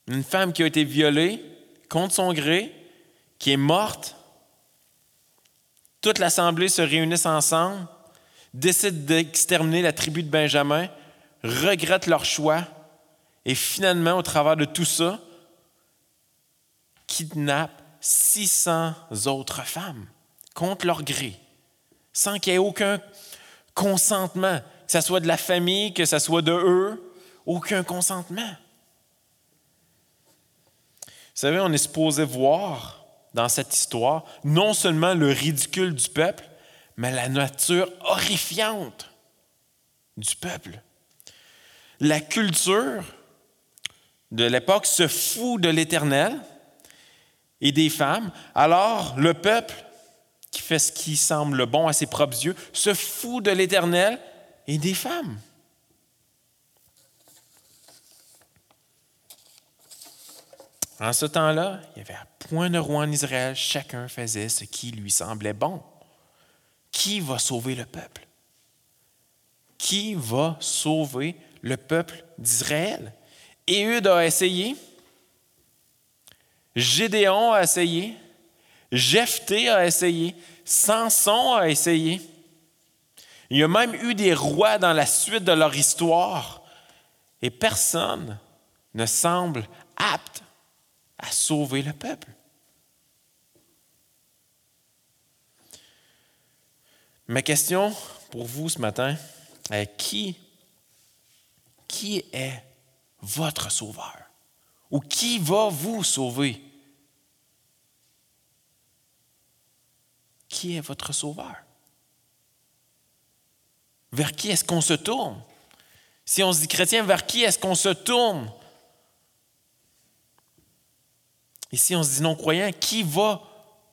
Une femme qui a été violée contre son gré, qui est morte. Toute l'assemblée se réunissent ensemble, décide d'exterminer la tribu de Benjamin, regrette leur choix et finalement, au travers de tout ça, kidnappe 600 autres femmes contre leur gré, sans qu'il y ait aucun consentement, que ce soit de la famille, que ce soit de eux, aucun consentement. Vous savez, on est supposé voir dans cette histoire non seulement le ridicule du peuple, mais la nature horrifiante du peuple. La culture de l'époque se fout de l'Éternel et des femmes, alors le peuple, qui fait ce qui semble bon à ses propres yeux, se fout de l'Éternel et des femmes. En ce temps-là, il y avait point de roi en Israël, chacun faisait ce qui lui semblait bon. Qui va sauver le peuple? Qui va sauver le peuple d'Israël? Éhude a essayé, Gédéon a essayé, Jephthé a essayé, Samson a essayé. Il y a même eu des rois dans la suite de leur histoire et personne ne semble apte à sauver le peuple. Ma question pour vous ce matin est qui, est votre sauveur? Ou qui va vous sauver? Qui est votre sauveur? Vers qui est-ce qu'on se tourne? Si on se dit chrétien, vers qui est-ce qu'on se tourne? Si on se dit non-croyant, qui va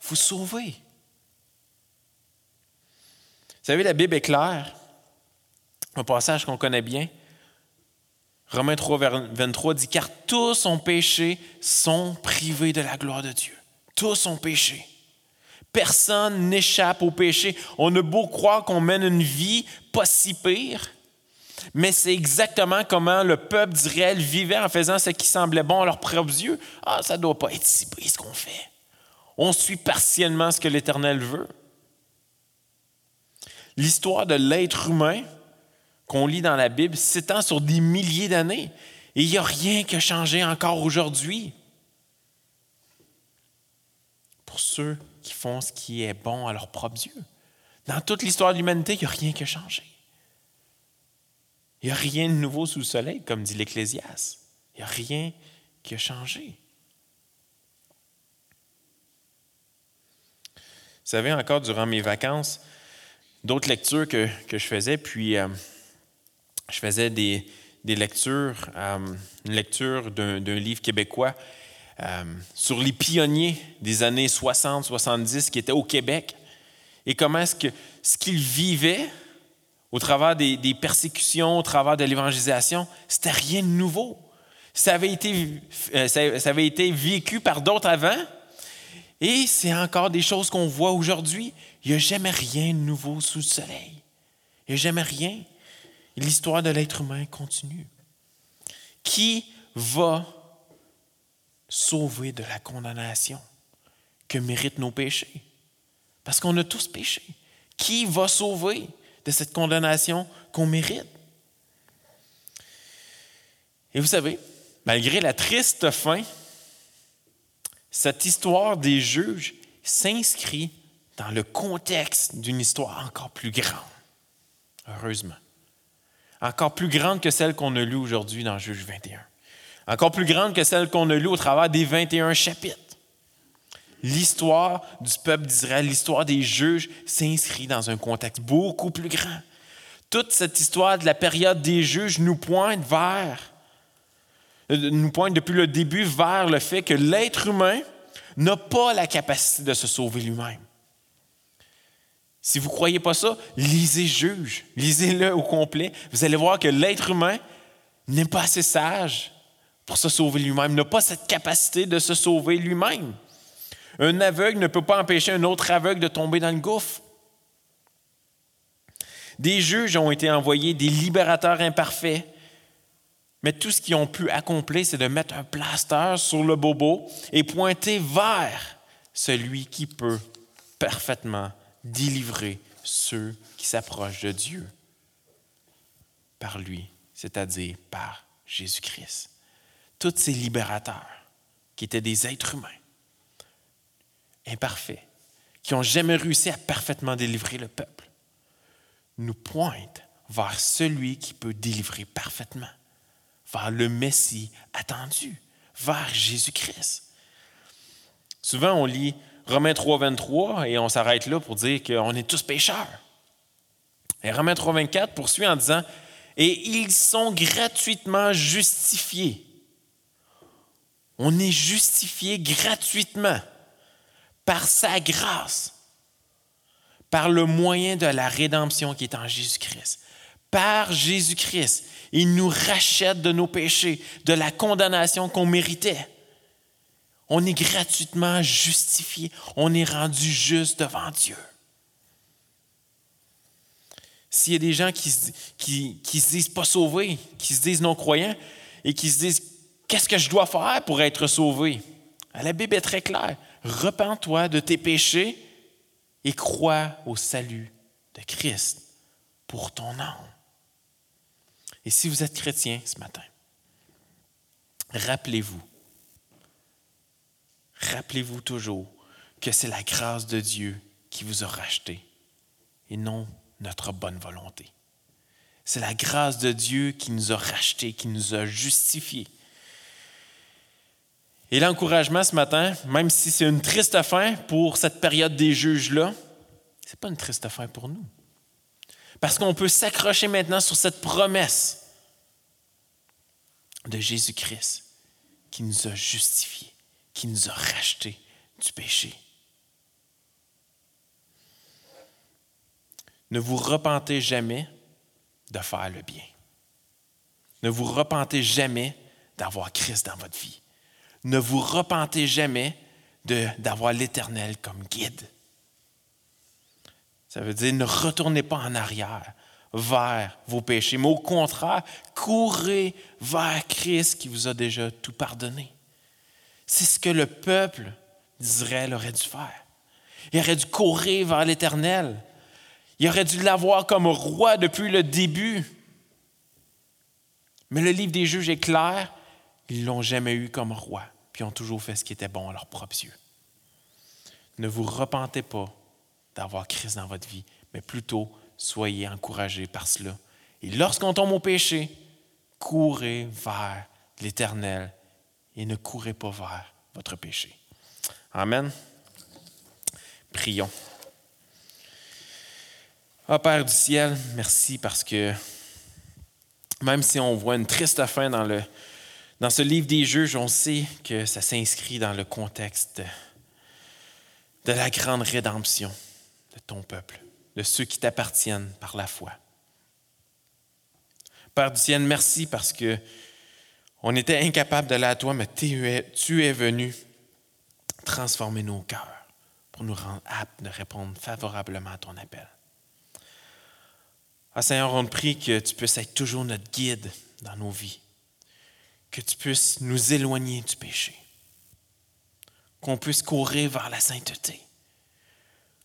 vous sauver? Vous savez, la Bible est claire. Un passage qu'on connaît bien. Romains 3, 23 dit Car tous ont péché, sont privés de la gloire de Dieu. Tous ont péché. Personne n'échappe au péché. On a beau croire qu'on mène une vie pas si pire, Mais c'est exactement comment le peuple d'Israël vivait en faisant ce qui semblait bon à leurs propres yeux. Ah, ça ne doit pas être si pire ce qu'on fait. On suit partiellement ce que l'Éternel veut. L'histoire de l'être humain qu'on lit dans la Bible s'étend sur des milliers d'années et il n'y a rien qui a changé encore aujourd'hui. Pour ceux qui font ce qui est bon à leurs propres yeux. Dans toute l'histoire de l'humanité, il n'y a rien qui a changé. Il n'y a rien de nouveau sous le soleil, comme dit l'Ecclésiaste. Il n'y a rien qui a changé. Vous savez, encore durant mes vacances, d'autres lectures que, je faisais, puis euh, je faisais des, lectures, euh, une lecture d'un livre québécois euh, sur les pionniers des années 60-70 qui étaient au Québec et comment est-ce que ce qu'ils vivaient au travers des, persécutions, au travers de l'évangélisation, c'était rien de nouveau. Ça avait été, euh, ça, avait été vécu par d'autres avant, et c'est encore des choses qu'on voit aujourd'hui. Il n'y a jamais rien de nouveau sous le soleil. Il n'y a jamais rien. L'histoire de l'être humain continue. Qui va sauver de la condamnation que méritent nos péchés? Parce qu'on a tous péché. Qui va sauver? De cette condamnation qu'on mérite. Et vous savez, malgré la triste fin, cette histoire des juges s'inscrit dans le contexte d'une histoire encore plus grande, heureusement. Encore plus grande que celle qu'on a lue aujourd'hui dans Juge 21. Encore plus grande que celle qu'on a lue au travers des 21 chapitres l'histoire du peuple d'Israël, l'histoire des juges s'inscrit dans un contexte beaucoup plus grand. Toute cette histoire de la période des juges nous pointe vers, euh, nous pointe depuis le début vers le fait que l'être humain n'a pas la capacité de se sauver lui-même. Si vous ne croyez pas ça, lisez Juge, lisez-le au complet. Vous allez voir que l'être humain n'est pas assez sage pour se sauver lui-même, n'a pas cette capacité de se sauver lui-même. Un aveugle ne peut pas empêcher un autre aveugle de tomber dans le gouffre. Des juges ont été envoyés, des libérateurs imparfaits, mais tout ce qu'ils ont pu accomplir, c'est de mettre un plaster sur le bobo et pointer vers celui qui peut parfaitement délivrer ceux qui s'approchent de Dieu par lui, c'est-à-dire par Jésus-Christ. Tous ces libérateurs qui étaient des êtres humains imparfaits, qui n'ont jamais réussi à parfaitement délivrer le peuple, nous pointent vers celui qui peut délivrer parfaitement, vers le Messie attendu, vers Jésus-Christ. Souvent, on lit Romains 3, 23 et on s'arrête là pour dire qu'on est tous pécheurs. Et Romains 3, 24 poursuit en disant Et ils sont gratuitement justifiés. On est justifié gratuitement par sa grâce, par le moyen de la rédemption qui est en Jésus-Christ. Par Jésus-Christ, il nous rachète de nos péchés, de la condamnation qu'on méritait. On est gratuitement justifié, on est rendu juste devant Dieu. S'il y a des gens qui, qui, se disent pas sauvés, qui se disent non-croyants et qui se disent qu'est-ce que je dois faire pour être sauvé? La Bible est très claire. Repends-toi de tes péchés et crois au salut de Christ pour ton âme. Et si vous êtes chrétien ce matin, rappelez-vous, rappelez-vous toujours que c'est la grâce de Dieu qui vous a racheté et non notre bonne volonté. C'est la grâce de Dieu qui nous a rachetés, qui nous a justifiés. Et l'encouragement ce matin, même si c'est une triste fin pour cette période des juges-là, ce n'est pas une triste fin pour nous. Parce qu'on peut s'accrocher maintenant sur cette promesse de Jésus-Christ qui nous a justifiés, qui nous a rachetés du péché. Ne vous repentez jamais de faire le bien. Ne vous repentez jamais d'avoir Christ dans votre vie ne vous repentez jamais d'avoir l'Éternel comme guide. Ça veut dire ne retournez pas en arrière vers vos péchés, mais au contraire, courez vers Christ qui vous a déjà tout pardonné. C'est ce que le peuple d'Israël aurait dû faire. Il aurait dû courir vers l'Éternel. Il aurait dû l'avoir comme roi depuis le début. Mais le livre des juges est clair, ils l'ont jamais eu comme roi, puis ont toujours fait ce qui était bon à leurs propres yeux. Ne vous repentez pas d'avoir Christ dans votre vie, mais plutôt soyez encouragés par cela. Et lorsqu'on tombe au péché, courez vers l'Éternel et ne courez pas vers votre péché. Amen. Prions. Ah, Père du ciel, merci parce que même si on voit une triste fin dans, le, dans ce livre des juges, on sait que ça s'inscrit dans le contexte de la grande rédemption de ton peuple, de ceux qui t'appartiennent par la foi. Père du ciel, merci parce que on était incapable d'aller à toi, mais tu es, venu transformer nos cœurs pour nous rendre aptes de répondre favorablement à ton appel. Ah Seigneur, on te prie que tu puisses être toujours notre guide dans nos vies, que tu puisses nous éloigner du péché, qu'on puisse courir vers la sainteté,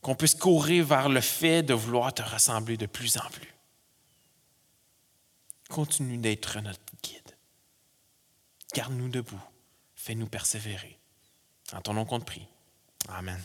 qu'on puisse courir vers le fait de vouloir te ressembler de plus en plus. Continue d'être notre guide. Garde-nous debout. Fais-nous persévérer. En ton nom prie. Amen.